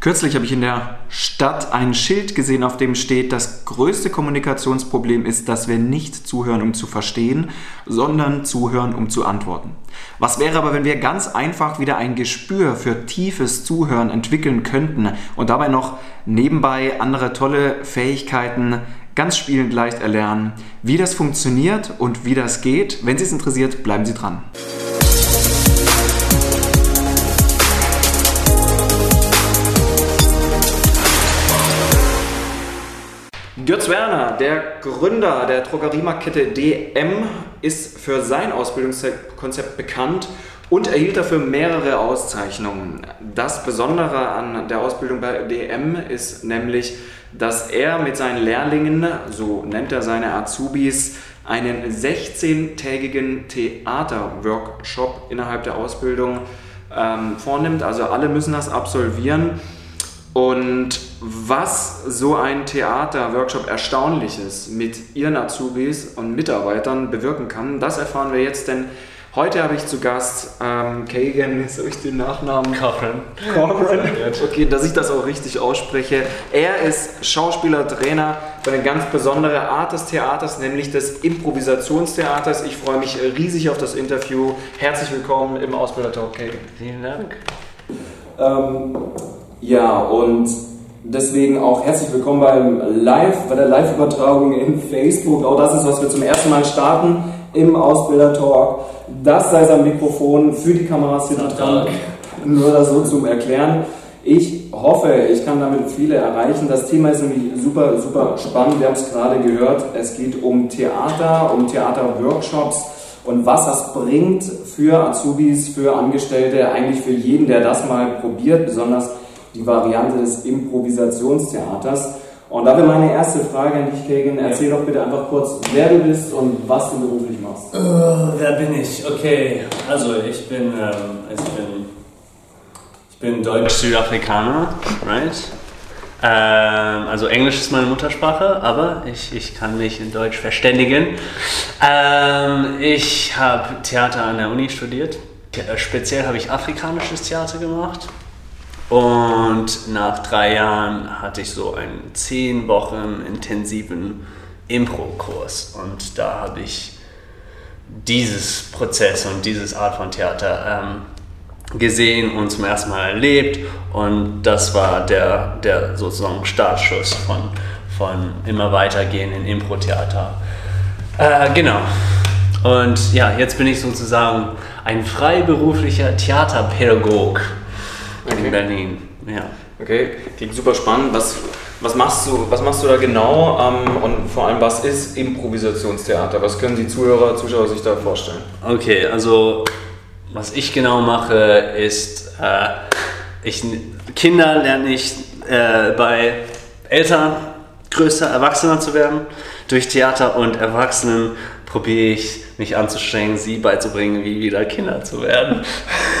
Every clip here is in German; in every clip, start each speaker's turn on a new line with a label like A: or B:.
A: Kürzlich habe ich in der Stadt ein Schild gesehen, auf dem steht, das größte Kommunikationsproblem ist, dass wir nicht zuhören, um zu verstehen, sondern zuhören, um zu antworten. Was wäre aber, wenn wir ganz einfach wieder ein Gespür für tiefes Zuhören entwickeln könnten und dabei noch nebenbei andere tolle Fähigkeiten ganz spielend leicht erlernen? Wie das funktioniert und wie das geht, wenn Sie es interessiert, bleiben Sie dran. Götz Werner, der Gründer der Drogeriemarktkette DM, ist für sein Ausbildungskonzept bekannt und erhielt dafür mehrere Auszeichnungen. Das Besondere an der Ausbildung bei DM ist nämlich, dass er mit seinen Lehrlingen, so nennt er seine Azubis, einen 16-tägigen Theaterworkshop innerhalb der Ausbildung ähm, vornimmt. Also alle müssen das absolvieren. Und was so ein Theater-Workshop Erstaunliches mit Ihren Azubis und Mitarbeitern bewirken kann, das erfahren wir jetzt, denn heute habe ich zu Gast ähm, Kagan, jetzt habe ich den Nachnamen.
B: Cochran.
A: Cochran. Okay, dass ich das auch richtig ausspreche. Er ist Schauspieler, Trainer für eine ganz besondere Art des Theaters, nämlich des Improvisationstheaters. Ich freue mich riesig auf das Interview. Herzlich willkommen im Ausbilder-Talk, Kagan.
B: Vielen Dank.
A: Ähm, ja, und deswegen auch herzlich willkommen beim Live, bei der Live-Übertragung in Facebook. Auch das ist, was wir zum ersten Mal starten im Ausbilder-Talk. Das sei sein Mikrofon für die Kameras hier dran. Nur das so zum Erklären. Ich hoffe, ich kann damit viele erreichen. Das Thema ist nämlich super, super spannend. Wir haben es gerade gehört. Es geht um Theater, um Theaterworkshops und was das bringt für Azubis, für Angestellte, eigentlich für jeden, der das mal probiert, besonders die Variante des Improvisationstheaters. Und da wäre meine erste Frage an dich, Kagan. Erzähl doch bitte einfach kurz, wer du bist und was du beruflich machst.
B: Uh, wer bin ich? Okay, also ich bin, ähm, ich bin, ich bin Deutsch-Südafrikaner, right? Ähm, also Englisch ist meine Muttersprache, aber ich, ich kann mich in Deutsch verständigen. Ähm, ich habe Theater an der Uni studiert. Speziell habe ich afrikanisches Theater gemacht. Und nach drei Jahren hatte ich so einen zehn Wochen intensiven Impro-Kurs. Und da habe ich dieses Prozess und dieses Art von Theater ähm, gesehen und zum ersten Mal erlebt. Und das war der, der sozusagen Startschuss von, von immer weitergehen in Impro-Theater. Äh, genau. Und ja, jetzt bin ich sozusagen ein freiberuflicher Theaterpädagog okay. in Berlin. Ja.
A: Okay, klingt super spannend. Was, was, machst, du, was machst du da genau ähm, und vor allem, was ist Improvisationstheater? Was können die Zuhörer, Zuschauer sich da vorstellen?
B: Okay, also was ich genau mache, ist, äh, ich, Kinder lerne ich äh, bei Eltern größer, erwachsener zu werden. Durch Theater und Erwachsenen probiere ich mich anzustrengen, sie beizubringen, wie wieder Kinder zu werden.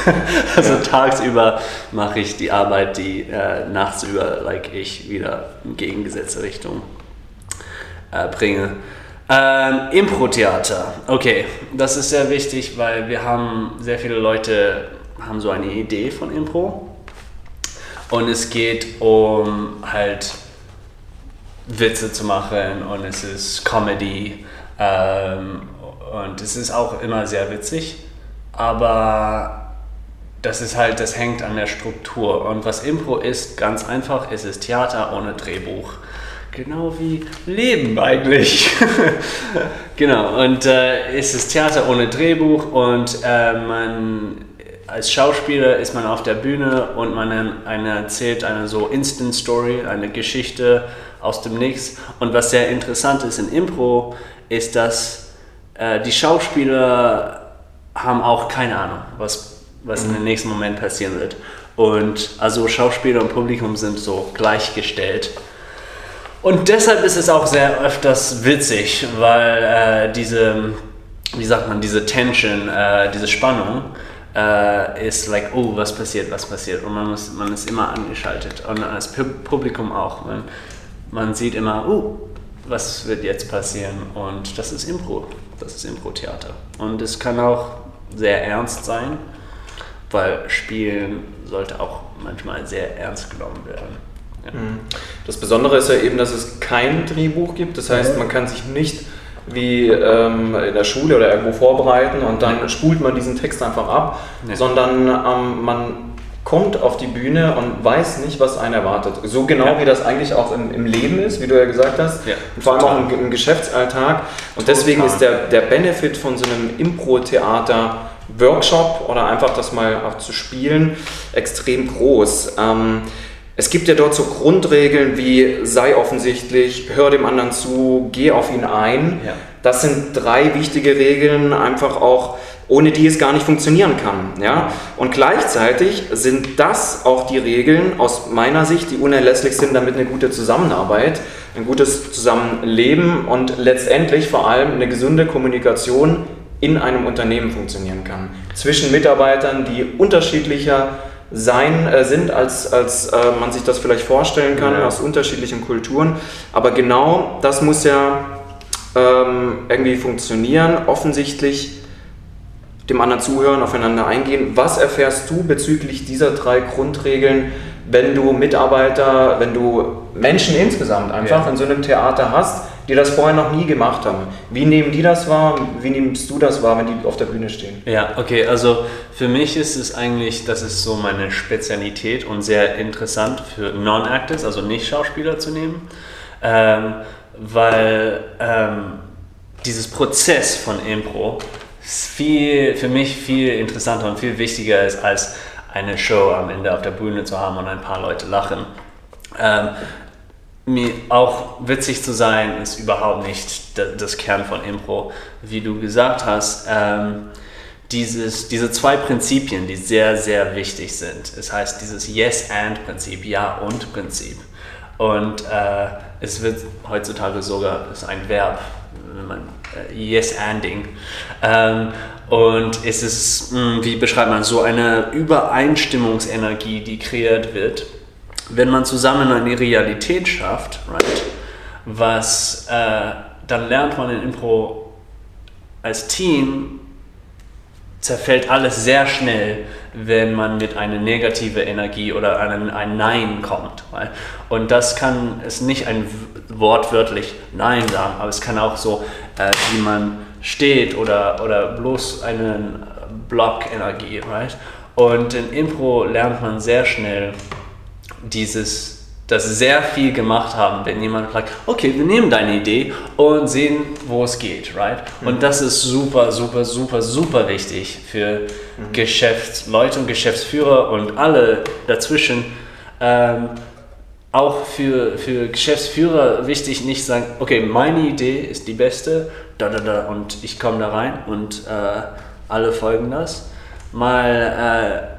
B: also ja. tagsüber mache ich die Arbeit, die äh, nachts über, like ich, wieder in gegengesetzte Richtung äh, bringe. Ähm, Impro-Theater. Okay, das ist sehr wichtig, weil wir haben sehr viele Leute haben so eine Idee von Impro und es geht um halt Witze zu machen und es ist Comedy ähm, und es ist auch immer sehr witzig, aber das ist halt, das hängt an der Struktur. Und was Impro ist, ganz einfach, es ist Theater ohne Drehbuch. Genau wie Leben eigentlich. genau, und äh, es ist Theater ohne Drehbuch und äh, man als Schauspieler ist man auf der Bühne und man eine, erzählt eine so Instant Story, eine Geschichte aus dem Nichts. Und was sehr interessant ist in Impro, ist, dass äh, die Schauspieler haben auch keine Ahnung, was, was in dem nächsten Moment passieren wird. Und also Schauspieler und Publikum sind so gleichgestellt. Und deshalb ist es auch sehr öfters witzig, weil äh, diese, wie sagt man, diese Tension, äh, diese Spannung äh, ist like, oh, was passiert, was passiert. Und man, muss, man ist immer angeschaltet. Und als Publikum auch. Man, man sieht immer, oh, was wird jetzt passieren? Und das ist Impro. Das ist Impro-Theater. Und es kann auch sehr ernst sein, weil Spielen sollte auch manchmal sehr ernst genommen werden. Ja.
A: Mhm. Das Besondere ist ja eben, dass es kein Drehbuch gibt. Das heißt, man kann sich nicht wie ähm, in der Schule oder irgendwo vorbereiten und dann spult man diesen Text einfach ab,
B: Nee.
A: sondern ähm, man kommt auf die Bühne und weiß nicht, was einen erwartet. So genau
B: Ja.
A: wie das eigentlich auch im, im Leben ist, wie du ja gesagt hast,
B: Ja,
A: und vor allem auch im, im Geschäftsalltag. Und deswegen
B: Total.
A: ist der, der Benefit von so einem Impro-Theater-Workshop oder einfach das mal auch zu spielen extrem groß. Ähm, es gibt ja dort so Grundregeln wie sei offensichtlich, hör dem anderen zu, geh auf ihn ein.
B: Ja.
A: Das sind drei wichtige Regeln, einfach auch ohne die es gar nicht funktionieren kann. Ja? Und gleichzeitig sind das auch die Regeln aus meiner Sicht, die unerlässlich sind, damit eine gute Zusammenarbeit, ein gutes Zusammenleben und letztendlich vor allem eine gesunde Kommunikation in einem Unternehmen funktionieren kann. Zwischen Mitarbeitern, die unterschiedlicher sein äh, sind, als, als äh, man sich das vielleicht vorstellen kann,
B: Ja.
A: aus unterschiedlichen Kulturen. Aber genau das muss ja ähm, irgendwie funktionieren. Offensichtlich dem anderen zuhören, aufeinander eingehen. Was erfährst du bezüglich dieser drei Grundregeln, wenn du Mitarbeiter, wenn du Menschen insgesamt einfach
B: Ja.
A: in so einem Theater hast, die das vorher noch nie gemacht haben? Wie nehmen die das wahr? Wie nimmst du das wahr, wenn die auf der Bühne stehen?
B: Ja, okay, also für mich ist es eigentlich, das ist so meine Spezialität und sehr interessant für Non-Actors, also nicht Schauspieler zu nehmen, ähm, weil ähm, dieses Prozess von Impro viel, für mich viel interessanter und viel wichtiger ist, als eine Show am Ende auf der Bühne zu haben und ein paar Leute lachen. Ähm, mir auch witzig zu sein, ist überhaupt nicht da- das Kern von Impro. Wie du gesagt hast, ähm, dieses, diese zwei Prinzipien, die sehr, sehr wichtig sind. Es heißt dieses Yes-and-Prinzip, Ja-und-Prinzip. Und äh, es wird heutzutage sogar, ist ein Verb, wenn man äh, Yes-anding. Ähm, und es ist, mh, wie beschreibt man, so eine Übereinstimmungsenergie, die kreiert wird wenn man zusammen eine Realität schafft, right, was, äh, dann lernt man in Impro als Team, zerfällt alles sehr schnell, wenn man mit einer negative Energie oder einem, ein Nein kommt. Und das kann es nicht ein wortwörtlich Nein sagen, aber es kann auch so, äh, wie man steht oder, oder bloß einen Block-Energie. Right? Und in Impro lernt man sehr schnell, dieses, das sehr viel gemacht haben, wenn jemand sagt, okay, wir nehmen deine Idee und sehen, wo es geht, right? Und das ist super, super, super, super wichtig für Geschäftsleute und Geschäftsführer und alle dazwischen. Ähm, auch für, für Geschäftsführer wichtig, nicht sagen, okay, meine Idee ist die beste, da, da, da, und ich komme da rein und äh, alle folgen das. Mal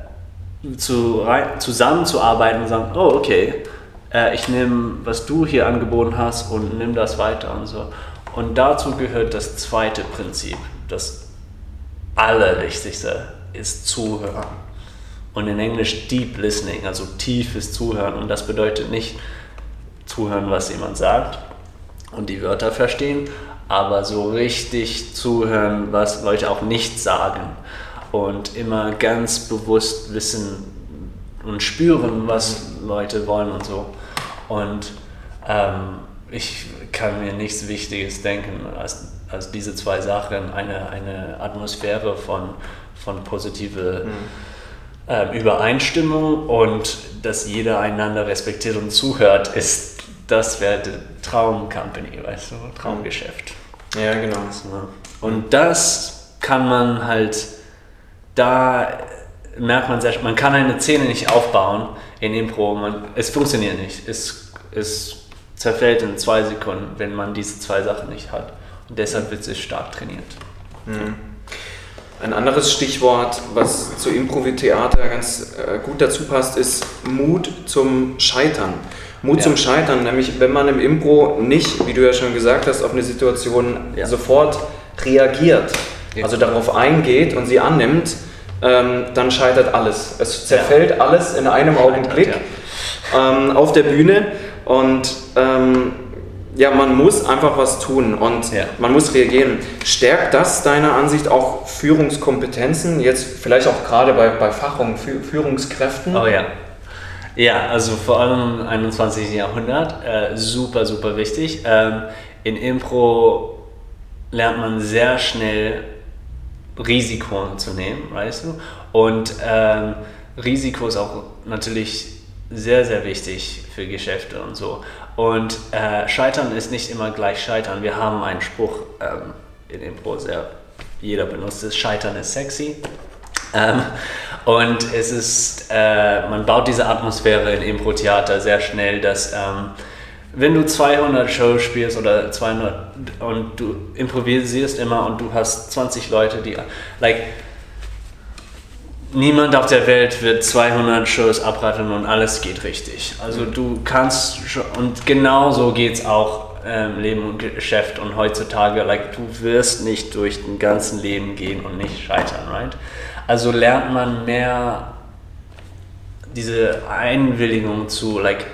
B: äh, zu, rein, zusammenzuarbeiten und sagen, oh okay, äh, ich nehme, was du hier angeboten hast und nimm das weiter und so. Und dazu gehört das zweite Prinzip, das Allerwichtigste ist Zuhören. Und in Englisch Deep Listening, also tiefes Zuhören. Und das bedeutet nicht zuhören, was jemand sagt und die Wörter verstehen, aber so richtig zuhören, was Leute auch nicht sagen. Und immer ganz bewusst wissen und spüren, was Leute wollen und so. Und ähm, ich kann mir nichts Wichtiges denken als, als diese zwei Sachen. Eine, eine Atmosphäre von, von positive ähm, Übereinstimmung und dass jeder einander respektiert und zuhört, ist das wäre Traumcompany, weißt du, Traumgeschäft.
A: Ja, genau.
B: Und das kann man halt, da merkt man sehr, man kann eine Szene nicht aufbauen in Impro, man, es funktioniert nicht. Es, es zerfällt in zwei Sekunden, wenn man diese zwei Sachen nicht hat. Und deshalb wird es stark trainiert.
A: Ein anderes Stichwort, was zu Improvitheater ganz äh, gut dazu passt, ist Mut zum Scheitern. Mut
B: Ja.
A: zum Scheitern, nämlich wenn man im Impro nicht, wie du ja schon gesagt hast, auf eine Situation
B: Ja.
A: sofort reagiert,
B: Ja.
A: also darauf eingeht und sie annimmt, ähm, dann scheitert alles. Es zerfällt alles in einem Augenblick ähm, auf der Bühne und ähm, ja, man muss einfach was tun und
B: Ja.
A: man muss reagieren. Stärkt das deiner Ansicht auch Führungskompetenzen, jetzt vielleicht auch gerade bei, bei Fach- und Fü- Führungskräften?
B: Oh ja. Ja, also vor allem im 21. Jahrhundert, äh, super, super wichtig. Ähm, in Impro lernt man sehr schnell Risiko zu nehmen, weißt du? Und ähm, Risiko ist auch natürlich sehr, sehr wichtig für Geschäfte und so. Und äh, Scheitern ist nicht immer gleich Scheitern. Wir haben einen Spruch ähm, in Impro, sehr jeder benutzt es, Scheitern ist sexy. Ähm, und es ist, äh, man baut diese Atmosphäre in Impro-Theater sehr schnell, dass ähm, wenn du 200 Shows spielst oder 200 und du improvisierst immer und du hast 20 Leute, die, like, niemand auf der Welt wird 200 Shows abraten und alles geht richtig. Also du kannst, und genauso geht es auch ähm, Leben und Geschäft und heutzutage, like, du wirst nicht durch den ganzen Leben gehen und nicht scheitern, right? Also lernt man mehr diese Einwilligung zu, like,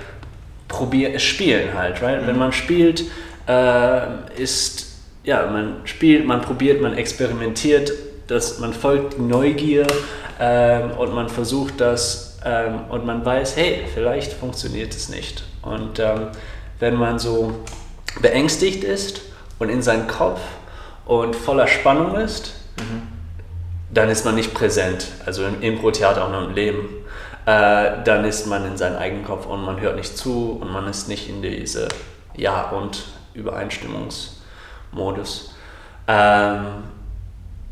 B: probier, spielen halt, right? Mhm. Wenn man spielt, äh, ist, ja, man spielt, man probiert, man experimentiert, dass man folgt Neugier ähm, und man versucht das ähm, und man weiß, hey, vielleicht funktioniert es nicht. Und ähm, wenn man so beängstigt ist und in seinem Kopf und voller Spannung ist, mhm. dann ist man nicht präsent, also im Impro-Theater auch noch im Leben. Äh, dann ist man in seinem eigenen Kopf und man hört nicht zu und man ist nicht in diese Ja- und Übereinstimmungsmodus. Ähm,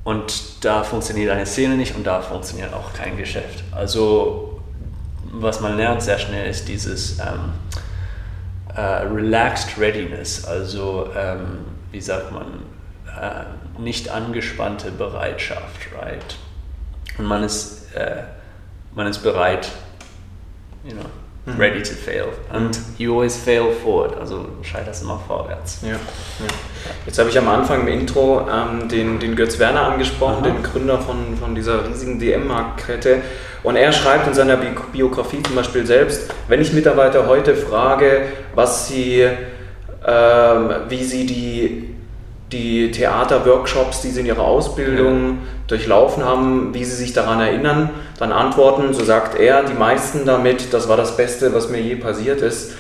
B: und da funktioniert eine Szene nicht und da funktioniert auch kein Geschäft. Also was man lernt sehr schnell ist dieses ähm, äh, relaxed readiness, also ähm, wie sagt man, äh, nicht angespannte Bereitschaft, right? Und man ist, äh, man ist bereit, you know, mhm. ready to fail. And you always fail forward, also scheiterst immer vorwärts.
A: Ja, ja. Jetzt habe ich am Anfang im Intro ähm, den, den Götz Werner angesprochen, Aha. den Gründer von, von dieser riesigen DM-Marktkette. Und er schreibt in seiner Biografie zum Beispiel selbst, wenn ich Mitarbeiter heute frage, was sie, äh, wie sie die, die Theaterworkshops, die sie in ihrer Ausbildung ja. durchlaufen haben, wie sie sich daran erinnern, dann antworten, so sagt er, die meisten damit, das war das Beste, was mir je passiert ist.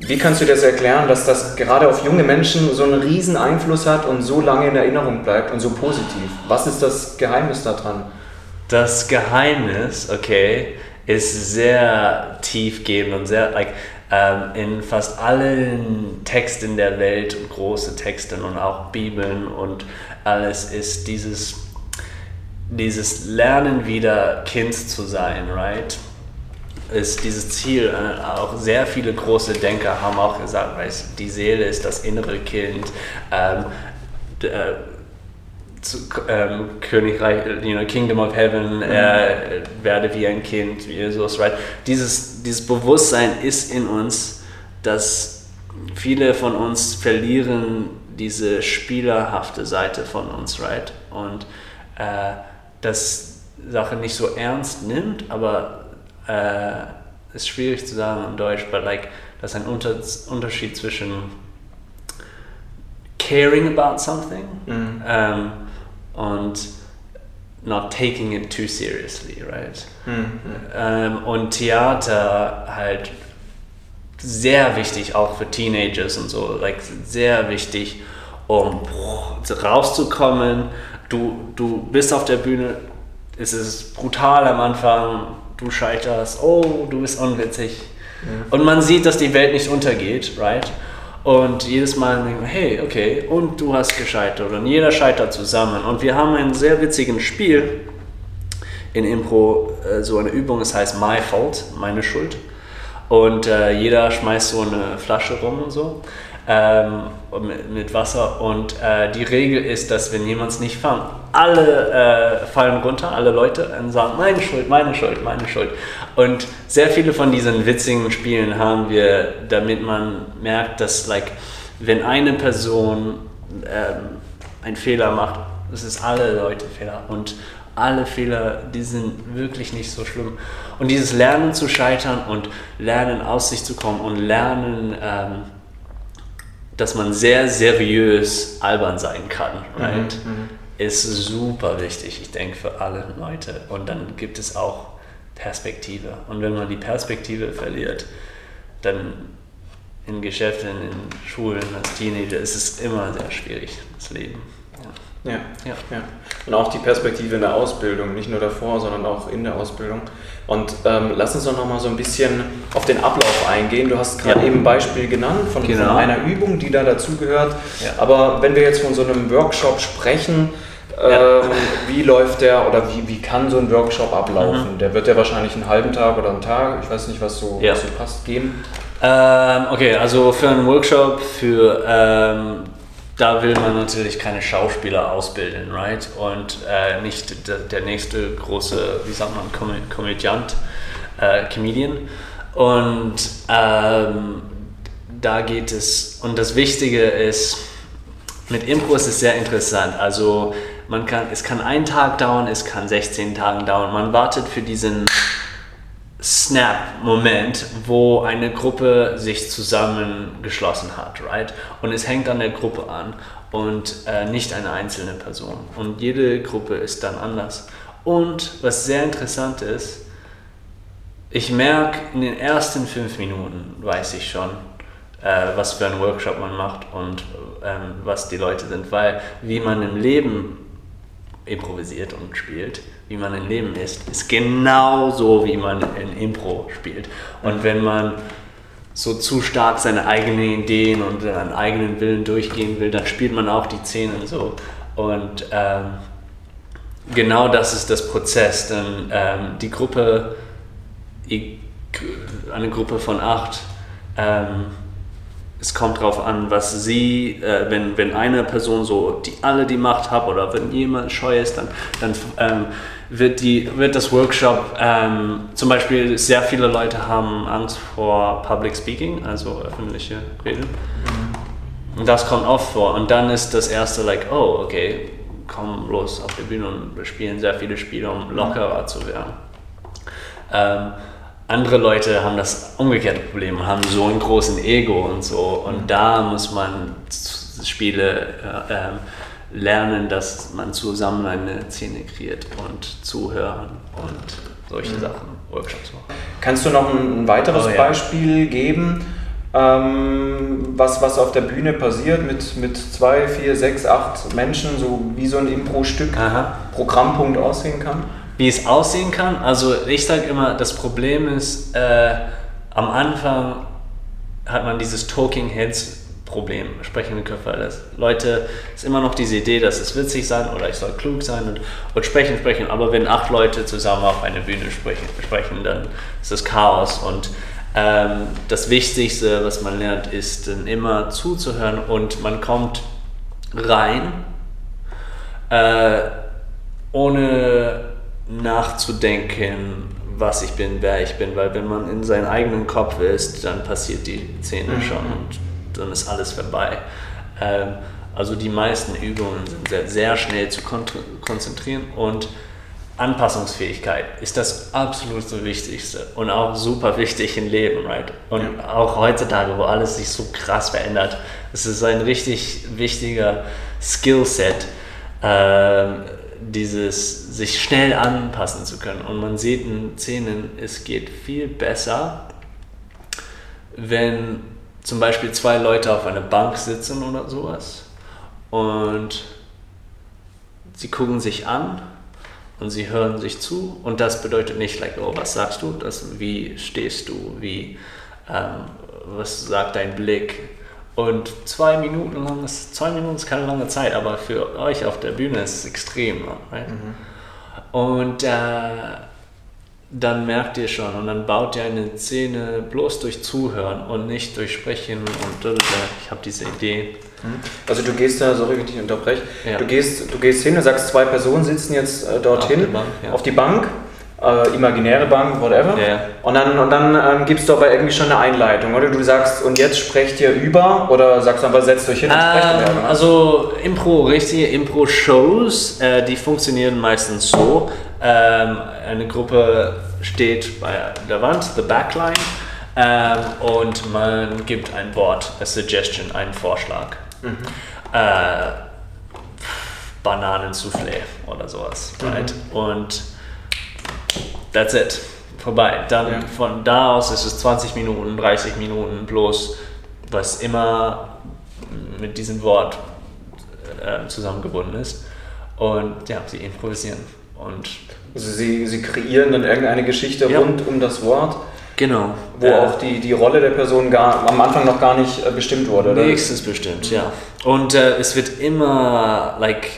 A: Wie kannst du das erklären, dass das gerade auf junge Menschen so einen riesen Einfluss hat und so lange in Erinnerung bleibt und so positiv? Was ist das Geheimnis daran?
B: das Geheimnis, okay, ist sehr tiefgehend und sehr, like, in fast allen Texten der Welt, große Texte und auch Bibeln und alles ist dieses, dieses Lernen wieder Kind zu sein, right? Ist dieses Ziel. Äh, auch sehr viele große Denker haben auch gesagt, weißt, die Seele ist das innere Kind. Ähm, äh, zu, ähm, Königreich, you know, Kingdom of Heaven, mhm. äh, werde wie ein Kind, wie Jesus, right? Dieses, dieses Bewusstsein ist in uns, dass viele von uns verlieren diese spielerhafte Seite von uns, right? Und äh, das Sache nicht so ernst nimmt, aber äh, ist schwierig zu sagen in Deutsch, but like, das ist ein Unter Unterschied zwischen caring about something mhm. ähm, und not taking it too seriously, right? Mhm. Ähm, und Theater halt sehr wichtig auch für Teenagers und so, like sehr wichtig, um rauszukommen. Du, du bist auf der Bühne, es ist brutal am Anfang, du scheiterst, oh, du bist unwitzig. Mhm. Und man sieht, dass die Welt nicht untergeht, right? Und jedes Mal denken wir, hey, okay, und du hast gescheitert und jeder scheitert zusammen. Und wir haben ein sehr witziges Spiel in Impro, äh, so eine Übung, es heißt My Fault, meine Schuld. Und äh, jeder schmeißt so eine Flasche rum und so ähm, mit, mit, Wasser. Und äh, die Regel ist, dass wenn jemand es nicht fängt, alle äh, fallen runter, alle Leute, und sagen, meine Schuld, meine Schuld, meine Schuld. Und sehr viele von diesen witzigen Spielen haben wir, damit man merkt, dass, like, wenn eine Person ähm, einen Fehler macht, das ist alle Leute Fehler. Und alle Fehler, die sind wirklich nicht so schlimm. Und dieses Lernen zu scheitern und Lernen aus sich zu kommen und Lernen, ähm, dass man sehr seriös albern sein kann, right? Mhm, mhm, ist super wichtig, ich denke, für alle Leute. Und dann gibt es auch Perspektive. Und wenn man die Perspektive verliert, dann in Geschäften, in Schulen, als Teenager ist es immer sehr schwierig, das Leben.
A: Ja. Ja, ja. ja. Und auch die Perspektive in der Ausbildung, nicht nur davor, sondern auch in der Ausbildung. Und ähm, lass uns doch nochmal so ein bisschen auf den Ablauf eingehen. Du hast gerade ja. eben ein Beispiel genannt von, genau. von einer Übung, die da dazugehört. Ja. Aber wenn wir jetzt von so einem Workshop sprechen, ähm, wie läuft der oder wie, wie kann so ein Workshop ablaufen? Mhm. Der wird ja wahrscheinlich einen halben Tag oder einen Tag, ich weiß nicht, was so, was so passt, gehen.
B: Ähm, okay, also für einen Workshop, für ähm, da will man natürlich keine Schauspieler ausbilden, right? Und äh, nicht der, der, nächste große, wie sagt man, Com Komödiant, äh, Comedian. Und ähm, da geht es, und das Wichtige ist, mit Impro ist es sehr interessant. Also man kann, es kann einen Tag dauern, es kann 16 Tage dauern. Man wartet für diesen Snap-Moment, wo eine Gruppe sich zusammengeschlossen hat, right? Und es hängt an der Gruppe an und äh, nicht eine einzelne Person. Und jede Gruppe ist dann anders. Und was sehr interessant ist, ich merke in den ersten fünf Minuten, weiß ich schon, äh, was für einen Workshop man macht und ähm, was die Leute sind, weil wie man im Leben improvisiert und spielt, wie man im Leben ist, ist genau so, wie man in Impro spielt. Und wenn man so zu stark seine eigenen Ideen und seinen eigenen Willen durchgehen will, dann spielt man auch die Szenen so. Und ähm, genau das ist das Prozess. Denn ähm, die Gruppe, eine Gruppe von acht, ähm, es kommt darauf an, was sie, äh, wenn, wenn eine Person so die alle die Macht hat oder wenn jemand scheu ist, dann, dann ähm, wird, die, wird das Workshop, ähm, zum Beispiel sehr viele Leute haben Angst vor Public Speaking, also öffentliche Reden. Mhm. Und das kommt oft vor. Und dann ist das erste like, oh, okay, komm los auf die Bühne und wir spielen sehr viele Spiele, um lockerer zu werden. Ähm, andere Leute haben das umgekehrte Problem, haben so einen großen Ego und so. Und da muss man Spiele äh, ähm, lernen, dass man zusammen eine Szene kreiert und zuhören und solche mhm. Sachen, Workshops machen.
A: Kannst du noch ein weiteres oh, ja. Beispiel geben, ähm, was, was auf der Bühne passiert mit, mit zwei, vier, sechs, acht Menschen, so wie so ein Impro-Stück, Programmpunkt aussehen kann?
B: Wie es aussehen kann. Also ich sage immer, das Problem ist, äh, am Anfang hat man dieses Talking Heads Problem, sprechende Köpfe. Das Leute, ist immer noch diese Idee, dass es witzig sein oder ich soll klug sein und, und sprechen, sprechen. Aber wenn acht Leute zusammen auf einer Bühne sprechen, sprechen dann ist das Chaos. Und ähm, das Wichtigste, was man lernt, ist dann immer zuzuhören und man kommt rein, äh, ohne nachzudenken, was ich bin, wer ich bin, weil wenn man in seinem eigenen Kopf ist, dann passiert die Szene mhm. schon und dann ist alles vorbei. Ähm, also die meisten Übungen sind sehr, sehr schnell zu kon konzentrieren und Anpassungsfähigkeit ist das absolut so Wichtigste und auch super wichtig im Leben, right? Und ja. auch heutzutage, wo alles sich so krass verändert, es ist ein richtig wichtiger Skillset. Ähm, dieses sich schnell anpassen zu können. Und man sieht in Szenen, es geht viel besser, wenn zum Beispiel zwei Leute auf einer Bank sitzen oder sowas und sie gucken sich an und sie hören sich zu. Und das bedeutet nicht, like, oh, was sagst du, das, wie stehst du, wie, ähm, was sagt dein Blick, und zwei Minuten lang ist, zwei Minuten ist keine lange Zeit, aber für euch auf der Bühne ist es extrem. Right? Mhm. Und äh, dann merkt ihr schon und dann baut ihr eine Szene bloß durch Zuhören und nicht durch Sprechen und ich habe diese Idee.
A: Mhm. Also du gehst da, sorry, wenn ich dich unterbreche, ja. du, gehst, du gehst hin und sagst, zwei Personen sitzen jetzt äh, dorthin auf die Bank, ja. auf die Bank äh, imaginäre Bank, whatever. Yeah. Und dann, und dann ähm, gibst du aber irgendwie schon eine Einleitung, oder? Du sagst, und jetzt sprecht ihr über, oder sagst du einfach, setzt euch hin und
B: sprecht ähm, über, Also Impro, richtige Impro-Shows, äh, die funktionieren meistens so. Ähm, eine Gruppe steht bei der Wand, the Backline, ähm, und man gibt ein Wort, a suggestion, einen Vorschlag. Mhm. Äh, Bananensoufflé oder sowas. Right? Mhm. Und that's it. vorbei. Dann
A: Ja.
B: von da aus ist es 20 Minuten, 30 Minuten bloß, was immer mit diesem Wort äh, zusammengebunden ist. Und ja, sie improvisieren. Und
A: Also sie, sie kreieren dann irgendeine Geschichte
B: Ja.
A: rund um das Wort,
B: genau.
A: wo
B: äh,
A: auch die, die Rolle der Person gar, am Anfang noch gar nicht äh, bestimmt wurde, oder?
B: Nächstes bestimmt, ja. Und äh, es wird immer, like,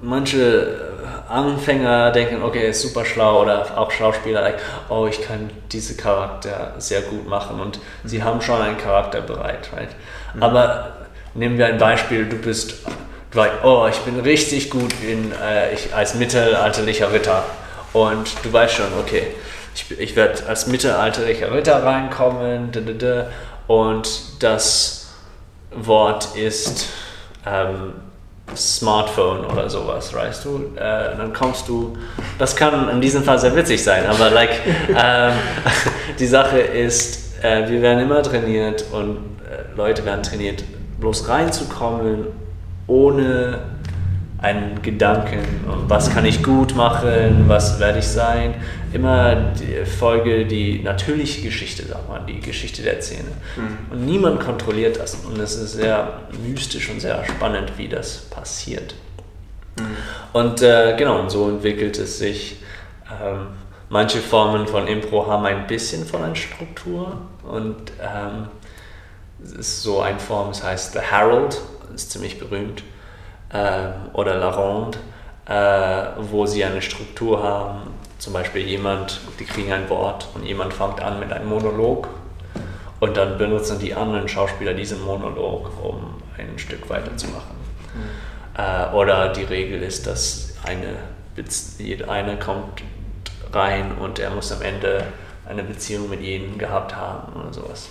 B: manche Anfänger denken, okay, ist super schlau oder auch Schauspieler, like, oh, ich kann diese Charakter sehr gut machen und sie haben schon einen Charakter bereit, right? Aber nehmen wir ein Beispiel, du bist, du like, oh, ich bin richtig gut in, äh, ich, als mittelalterlicher Ritter. Und du weißt schon, okay, ich, ich werde als mittelalterlicher Ritter reinkommen und das Wort ist ähm, Smartphone oder sowas, weißt du? Äh, dann kommst du, das kann in diesem Fall sehr witzig sein, aber like, ähm, die Sache ist, äh, wir werden immer trainiert und äh, Leute werden trainiert, bloß reinzukommen, ohne einen Gedanken, was kann ich gut machen, was werde ich sein. Immer die Folge die natürliche Geschichte, sag mal, die Geschichte der Szene. Und niemand kontrolliert das. Und es ist sehr mystisch und sehr spannend, wie das passiert. Und äh, genau, und so entwickelt es sich. Ähm, manche Formen von Impro haben ein bisschen von einer Struktur und ähm, es ist so eine Form, es heißt The Herald, ist ziemlich berühmt, ähm, oder La Ronde, äh, wo sie eine Struktur haben. Zum Beispiel jemand, die kriegen ein Wort und jemand fängt an mit einem Monolog und dann benutzen die anderen Schauspieler diesen Monolog, um ein Stück weiterzumachen. Äh, oder die Regel ist, dass eine, einer kommt rein und er muss am Ende eine Beziehung mit jedem gehabt haben oder sowas.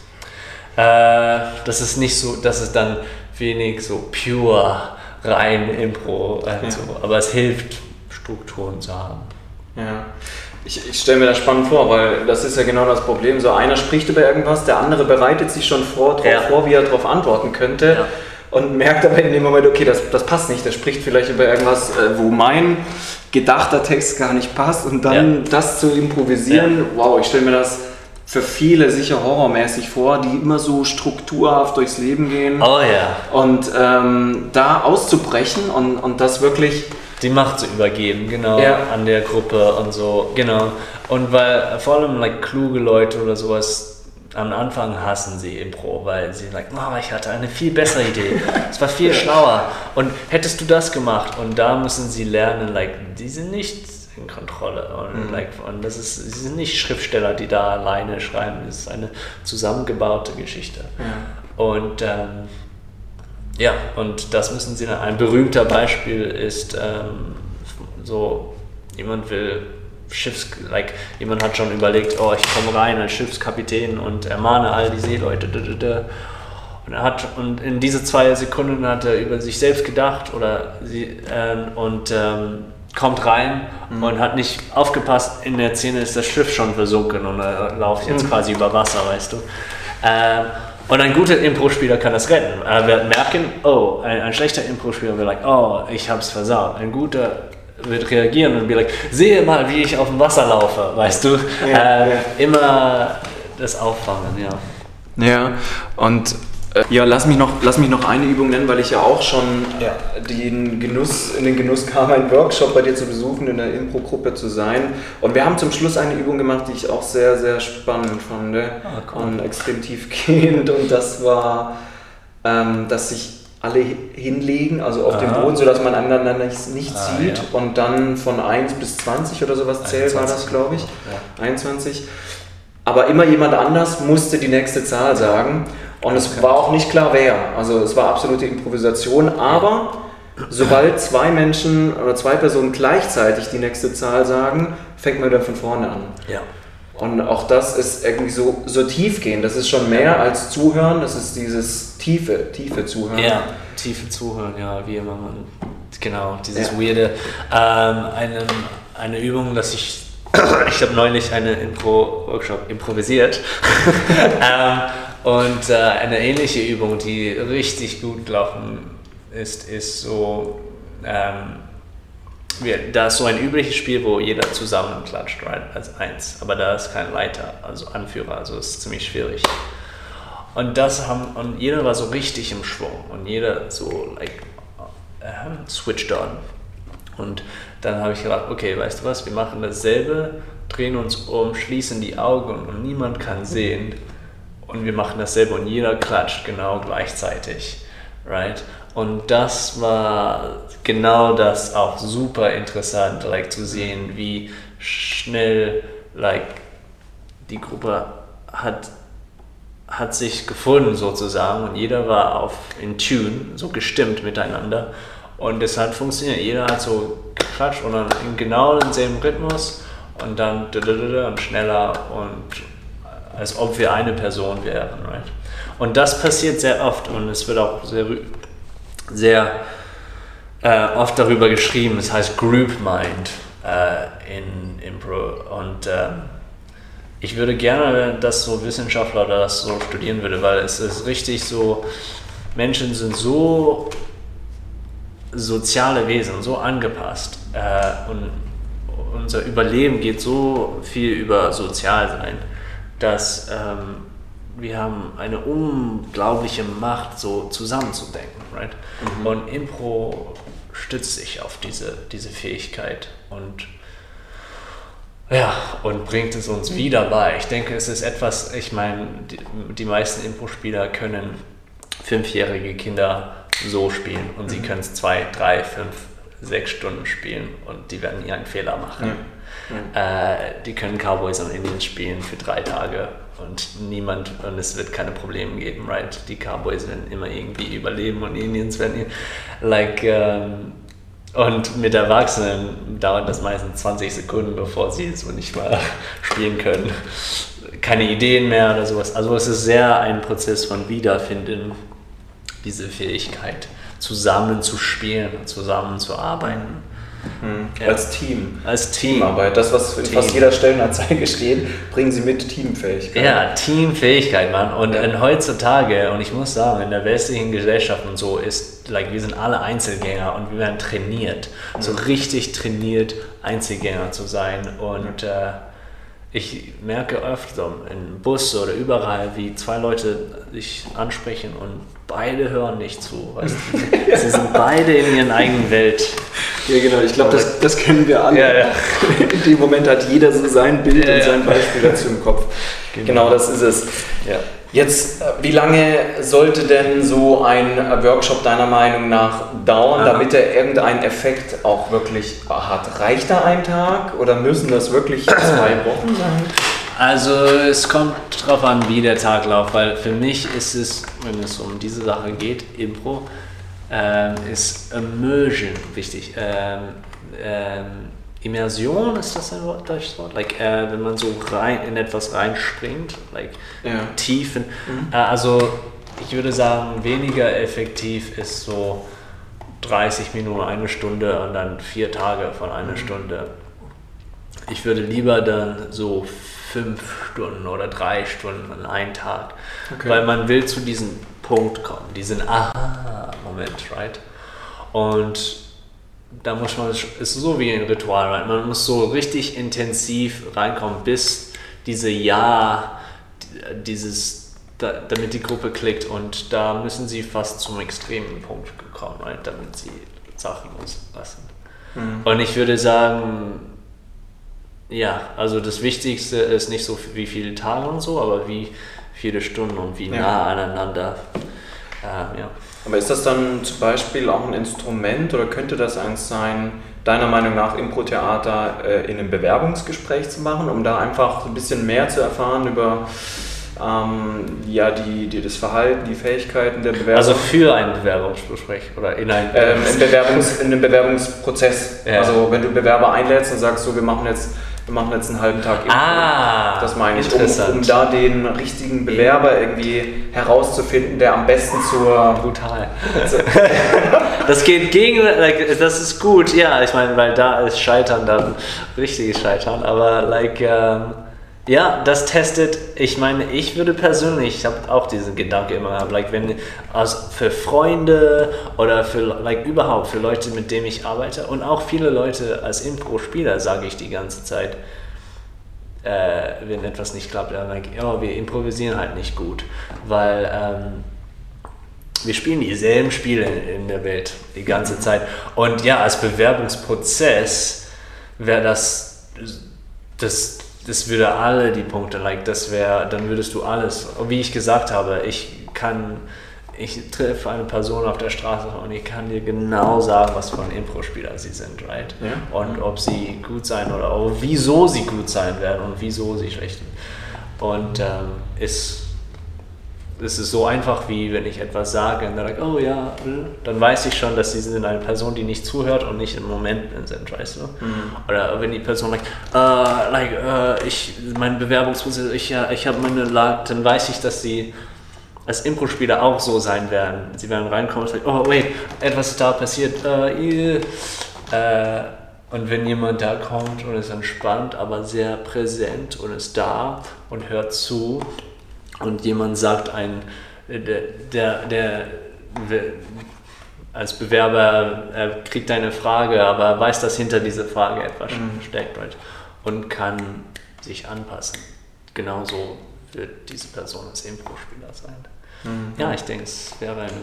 B: Äh, das ist nicht so, das ist dann wenig so pure, rein Impro, äh,
A: Ja.
B: so, aber es hilft, Strukturen zu haben.
A: Ja. Ich, ich stelle mir das spannend vor, weil das ist ja genau das Problem. So einer spricht über irgendwas, der andere bereitet sich schon vor, drauf
B: Ja.
A: vor wie er darauf antworten könnte
B: Ja.
A: und merkt aber in dem Moment, okay, das, das passt nicht. Der spricht vielleicht über irgendwas, äh, wo mein gedachter Text gar nicht passt und dann das zu improvisieren, wow, ich stelle mir das für viele sicher horrormäßig vor, die immer so strukturhaft durchs Leben gehen
B: Oh ja,
A: und ähm, da auszubrechen und, und das wirklich
B: die Macht zu übergeben, genau,
A: Ja.
B: an der Gruppe und so, genau. Und weil vor allem like, kluge Leute oder sowas am Anfang hassen sie Impro, weil sie like, oh, ich hatte eine viel bessere Idee, es war viel schlauer und hättest du das gemacht und da müssen sie lernen, like, die sind nicht in Kontrolle und, like, und das ist, sie sind nicht Schriftsteller, die da alleine schreiben, es ist eine zusammengebaute Geschichte. Und ähm, ja, und das müssen sie. Ein berühmter Beispiel ist ähm, so, jemand will Schiffs, like, jemand hat schon überlegt, oh, ich komme rein als Schiffskapitän und ermahne all die Seeleute. Und er hat, und in diese zwei Sekunden hat er über sich selbst gedacht oder sie, ähm, und ähm, kommt rein und hat nicht aufgepasst, in der Szene ist das Schiff schon versunken und er läuft jetzt quasi über Wasser, weißt du. Ähm, und ein guter Impro-Spieler kann das retten. Er wird merken, oh, ein, ein schlechter Impro-Spieler wird like, oh, ich hab's versaut. Ein guter wird reagieren und be like, sehe mal, wie ich auf dem Wasser laufe, weißt du.
A: Ja,
B: äh,
A: ja.
B: Immer das Auffangen, ja.
A: Ja, und äh, ja, lass mich, noch, lass mich noch eine Übung nennen, weil ich ja auch schon den Genuss, in den Genuss kam, einen Workshop bei dir zu besuchen, in der Impro-Gruppe zu sein. Und wir haben zum Schluss eine Übung gemacht, die ich auch sehr, sehr spannend fand
B: Ah, cool.
A: und extrem tiefgehend. Und das war, ähm, dass sich alle hi- hinlegen, also auf dem
B: Aha.
A: Boden, sodass man einander nicht, nicht
B: Ah,
A: sieht
B: ja.
A: und dann von 1 bis 20 oder sowas zählt, war das,
B: 21.
A: glaube ich.
B: Ja.
A: 21. Aber immer jemand anders musste die nächste Zahl sagen. Und es war auch nicht klar, wer. Also es war absolute Improvisation. Aber sobald zwei Menschen oder zwei Personen gleichzeitig die nächste Zahl sagen, fängt man dann von vorne an.
B: Ja.
A: Und auch das ist irgendwie so, so tiefgehend. Das ist schon mehr als Zuhören. Das ist dieses tiefe, tiefe Zuhören.
B: Ja, tiefe Zuhören, ja, wie immer man, genau, dieses
A: Ja.
B: weirde, ähm, eine, eine Übung, dass ich, ich habe neulich eine Impro-Workshop improvisiert ähm, und äh, eine ähnliche Übung, die richtig gut gelaufen ist, ist so, ähm, wir, da ist so ein übliches Spiel, wo jeder zusammen klatscht, right, als eins. Aber da ist kein Leiter, also Anführer, also ist ziemlich schwierig. Und das haben, und jeder war so richtig im Schwung und jeder so, like, uh, switched on. Und dann habe ich gedacht, okay, weißt du was, wir machen dasselbe, drehen uns um, schließen die Augen und niemand kann sehen. Und wir machen dasselbe und jeder klatscht genau gleichzeitig, right? Und das war genau das auch super interessant, like, zu sehen, wie schnell like, die Gruppe hat, hat sich gefunden sozusagen und jeder war auf in Tune, so gestimmt miteinander. Und es hat funktioniert. Jeder hat so geklatscht und dann in genau demselben Rhythmus und dann und schneller und als ob wir eine Person wären. Right? Und das passiert sehr oft und es wird auch sehr sehr äh, oft darüber geschrieben. Es heißt Group Mind äh, in Impro. Und äh, ich würde gerne, dass so Wissenschaftler das so studieren würde, weil es ist richtig so, Menschen sind so soziale Wesen, so angepasst. Äh, und unser Überleben geht so viel über Sozialsein, dass ähm, wir haben eine unglaubliche Macht, so zusammenzudenken. Right? Mhm. Und Impro stützt sich auf diese, diese Fähigkeit und ja, und bringt es uns wieder bei. Ich denke, es ist etwas, ich meine, die, die meisten Impro-Spieler können fünfjährige Kinder so spielen und mhm. sie können es zwei, drei, fünf, sechs Stunden spielen und die werden einen Fehler machen. Mhm. Äh, die können Cowboys und Indians spielen für drei Tage und niemand, und es wird keine Probleme geben, right? Die Cowboys werden immer irgendwie überleben und Indians werden, like, ähm, und mit Erwachsenen dauert das meistens 20 Sekunden, bevor sie so nicht mal spielen können. Keine Ideen mehr oder sowas. Also es ist sehr ein Prozess von Wiederfinden, diese Fähigkeit, zusammen zu spielen, zusammen zu arbeiten.
A: Mhm. Ja. Als Team.
B: Als Team.
A: Teamarbeit. Das, was in Team. fast jeder Stellenanzeige steht, bringen sie mit Teamfähigkeit.
B: Ja, Teamfähigkeit, Mann. Und ja. heutzutage, und ich muss sagen, in der westlichen Gesellschaft und so ist, like, wir sind alle Einzelgänger und wir werden trainiert. Mhm. So richtig trainiert, Einzelgänger zu sein. Und mhm. äh, ich merke öfter im Bus oder überall, wie zwei Leute sich ansprechen und beide hören nicht zu. Weißt du? Sie sind beide in ihren eigenen Welt.
A: Ja, genau, ich glaube, das, das kennen wir alle.
B: Ja, ja.
A: In dem Moment hat jeder so sein Bild ja, und sein Beispiel dazu im Kopf. Genau, genau das ist es. Ja. Jetzt, äh, wie lange sollte denn so ein Workshop deiner Meinung nach dauern, Aha. damit er irgendeinen Effekt auch wirklich hat? Reicht da ein Tag oder müssen das wirklich zwei Wochen sein?
B: Also es kommt darauf an, wie der Tag läuft, weil für mich ist es, wenn es um diese Sache geht, Impro, ähm, ist Immersion wichtig. Ähm, ähm, Immersion ist das ein Wort, deutsches Wort? Like, äh, wenn man so rein in etwas reinspringt, like ja. Tiefen. Mhm. Äh, also ich würde sagen, weniger effektiv ist so 30 Minuten, eine Stunde und dann vier Tage von einer mhm. Stunde. Ich würde lieber dann so fünf Stunden oder drei Stunden an einem Tag. Okay. Weil man will zu diesem Punkt kommen, diesen Aha-Moment, right? Und da muss man, es ist so wie ein Ritual, right? man muss so richtig intensiv reinkommen, bis diese Ja, dieses, da, damit die Gruppe klickt und da müssen sie fast zum extremen Punkt kommen, right? damit sie Sachen loslassen. Mhm. Und ich würde sagen, ja, also das Wichtigste ist nicht so wie viele Tage und so, aber wie viele Stunden und wie ja. nah aneinander.
A: Äh, ja. Aber ist das dann zum Beispiel auch ein Instrument oder könnte das eins sein, deiner Meinung nach Impro-Theater äh, in einem Bewerbungsgespräch zu machen, um da einfach ein bisschen mehr zu erfahren über ähm, ja, die, die, das Verhalten, die Fähigkeiten der Bewerber.
B: Also für ein Bewerbungsgespräch oder in
A: einem ähm, Bewerbungs, in einem Bewerbungsprozess. Ja. Also wenn du Bewerber einlädst und sagst, so wir machen jetzt wir machen jetzt einen halben Tag
B: Impro. Ah,
A: das meine ich, um, um, da den richtigen Bewerber irgendwie herauszufinden, der am besten zur...
B: Brutal. das geht gegen, like, das ist gut, ja, ich meine, weil da ist Scheitern dann richtiges Scheitern, aber like, ähm, Ja, das testet, ich meine, ich würde persönlich, ich habe auch diesen Gedanke immer gehabt, like wenn also für Freunde oder für like überhaupt für Leute, mit denen ich arbeite und auch viele Leute als Impro-Spieler sage ich die ganze Zeit, äh, wenn etwas nicht klappt, dann like, oh, wir improvisieren halt nicht gut, weil ähm, wir spielen dieselben Spiele in der Welt die ganze Zeit. Und ja, als Bewerbungsprozess wäre das das das würde alle die Punkte, like das wäre, dann würdest du alles, wie ich gesagt habe, ich kann, ich treffe eine Person auf der Straße und ich kann dir genau sagen, was für ein Impro-Spieler sie sind, right? Ja. Und ob sie gut sein oder wieso sie gut sein werden und wieso sie schlecht sind. Und ähm, ist es ist so einfach, wie wenn ich etwas sage und dann like, oh ja, dann weiß ich schon, dass sie sind eine Person, die nicht zuhört und nicht im Moment sind, weißt du? Mhm. Oder wenn die Person like, uh, like uh, ich, mein Bewerbungsprozess, ich, ja, ich habe meine Lage, dann weiß ich, dass sie als Impro-Spieler auch so sein werden. Sie werden reinkommen und sagen, oh wait, etwas ist da passiert, uh, uh, und wenn jemand da kommt und ist entspannt, aber sehr präsent und ist da und hört zu und jemand sagt ein, der, der, der als Bewerber, er kriegt eine Frage, aber er weiß, dass hinter dieser Frage etwas mhm. steckt right? und kann sich anpassen. Genauso wird diese Person als Impro-Spieler sein. Mhm. Ja, ich denke, es wäre eine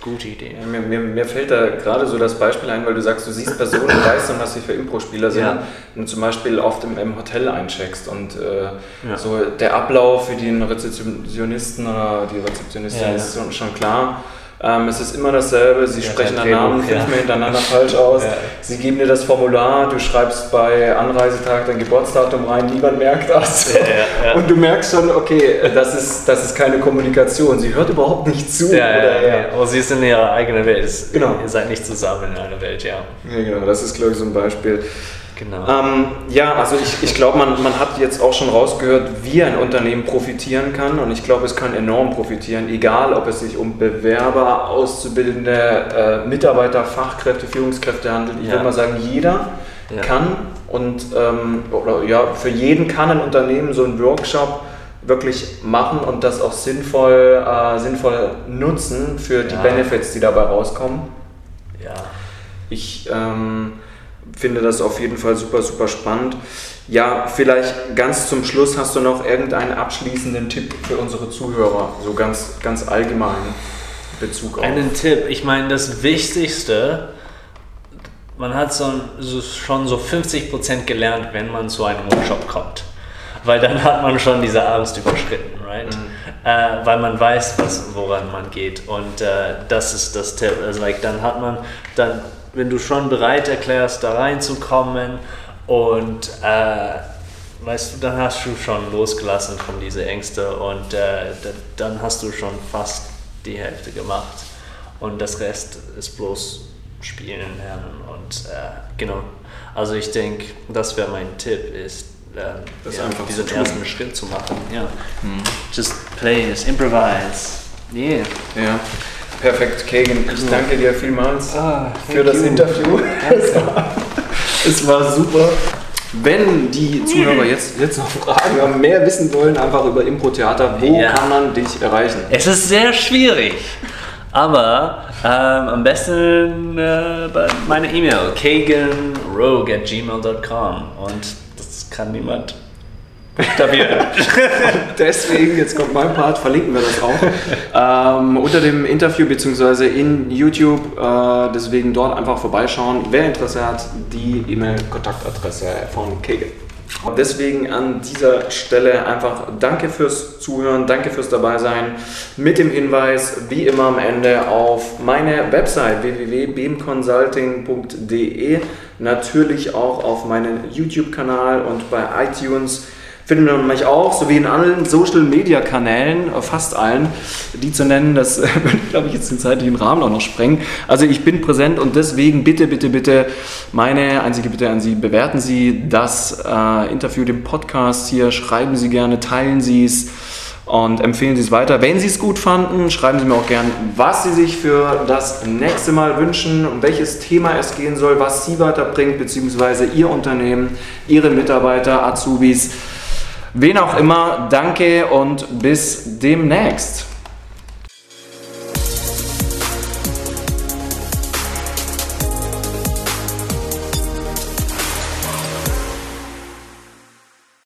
B: Gute Idee.
A: Ja, mir, mir, mir, fällt da gerade so das Beispiel ein, weil du sagst, du siehst Personen, weißt dann, was sie für Impro-Spieler sind ja. und zum Beispiel oft im, im Hotel eincheckst und äh, ja. so der Ablauf für den Rezeptionisten oder die Rezeptionistin ist schon klar ähm, es ist immer dasselbe, sie ja, sprechen den Namen fünfmal ja. hintereinander falsch aus. Ja. Sie geben dir das Formular, du schreibst bei Anreisetag dein Geburtsdatum rein, niemand merkt das. Und du merkst schon, okay, das ist, das ist keine Kommunikation. Sie hört überhaupt nicht zu.
B: Ja, oder, Aber sie ist in ihrer eigenen Welt. Genau. Ihr seid nicht zusammen in einer Welt, ja.
A: Ja, genau. Das ist, glaube ich, so ein Beispiel. Genau. Ähm, ja, also ich, ich glaube, man, man hat jetzt auch schon rausgehört, wie ein Unternehmen profitieren kann und ich glaube, es kann enorm profitieren, egal ob es sich um Bewerber, Auszubildende, äh, Mitarbeiter, Fachkräfte, Führungskräfte handelt. Ich ja. würde mal sagen, jeder ja. kann und ähm, oder ja, für jeden kann ein Unternehmen so einen Workshop wirklich machen und das auch sinnvoll, äh, sinnvoll nutzen für die ja. Benefits, die dabei rauskommen.
B: Ja.
A: Ich ähm, finde das auf jeden Fall super, super spannend. Ja, vielleicht ganz zum Schluss hast du noch irgendeinen abschließenden Tipp für unsere Zuhörer, so ganz, ganz allgemein Bezug
B: auf. Einen Tipp, ich meine, das Wichtigste, man hat so, so schon so 50% gelernt, wenn man zu einem Workshop kommt. Weil dann hat man schon diese Angst überschritten, right? Mhm. Äh, weil man weiß, was, woran man geht. Und äh, das ist das Tipp. Also, like, dann hat man, dann wenn du schon bereit erklärst, da reinzukommen und äh, weißt du, dann hast du schon losgelassen von diese Ängste und äh, dann hast du schon fast die Hälfte gemacht und das Rest ist bloß spielen lernen und äh, genau. Also ich denke, das wäre mein Tipp, ist ähm, ja, diesen ersten Schritt zu machen. Ja. Hm. Just play, just improvise.
A: Yeah. Ja. Perfekt, Kagan. Ich danke dir vielmals ah, für das you. Interview. Es war, es war super. Wenn die Zuhörer jetzt, jetzt noch Fragen haben, mehr wissen wollen, einfach über Impro-Theater, wo ja. kann man dich erreichen?
B: Es ist sehr schwierig, aber ähm, am besten äh, bei meiner E-Mail, kaganrogue at gmail.com und das kann niemand
A: buchstabieren. deswegen, jetzt kommt mein Part, verlinken wir das auch ähm, unter dem Interview bzw. in YouTube. Äh, deswegen dort einfach vorbeischauen. Wer Interesse hat, die E-Mail-Kontaktadresse von Kegel. Deswegen an dieser Stelle einfach danke fürs Zuhören, danke fürs Dabeisein. Mit dem Hinweis, wie immer am Ende, auf meine Website www.beamconsulting.de, natürlich auch auf meinen YouTube-Kanal und bei iTunes findet man mich auch, so wie in allen Social Media Kanälen, äh, fast allen, die zu nennen, das würde, glaube ich, jetzt den zeitlichen Rahmen auch noch sprengen. Also ich bin präsent und deswegen bitte, bitte, bitte, meine einzige Bitte an Sie, bewerten Sie das äh, Interview, den Podcast hier, schreiben Sie gerne, teilen Sie es und empfehlen Sie es weiter. Wenn Sie es gut fanden, schreiben Sie mir auch gerne, was Sie sich für das nächste Mal wünschen, um welches Thema es gehen soll, was Sie weiterbringt, beziehungsweise Ihr Unternehmen, Ihre Mitarbeiter, Azubis. Wen auch immer, danke und bis demnächst.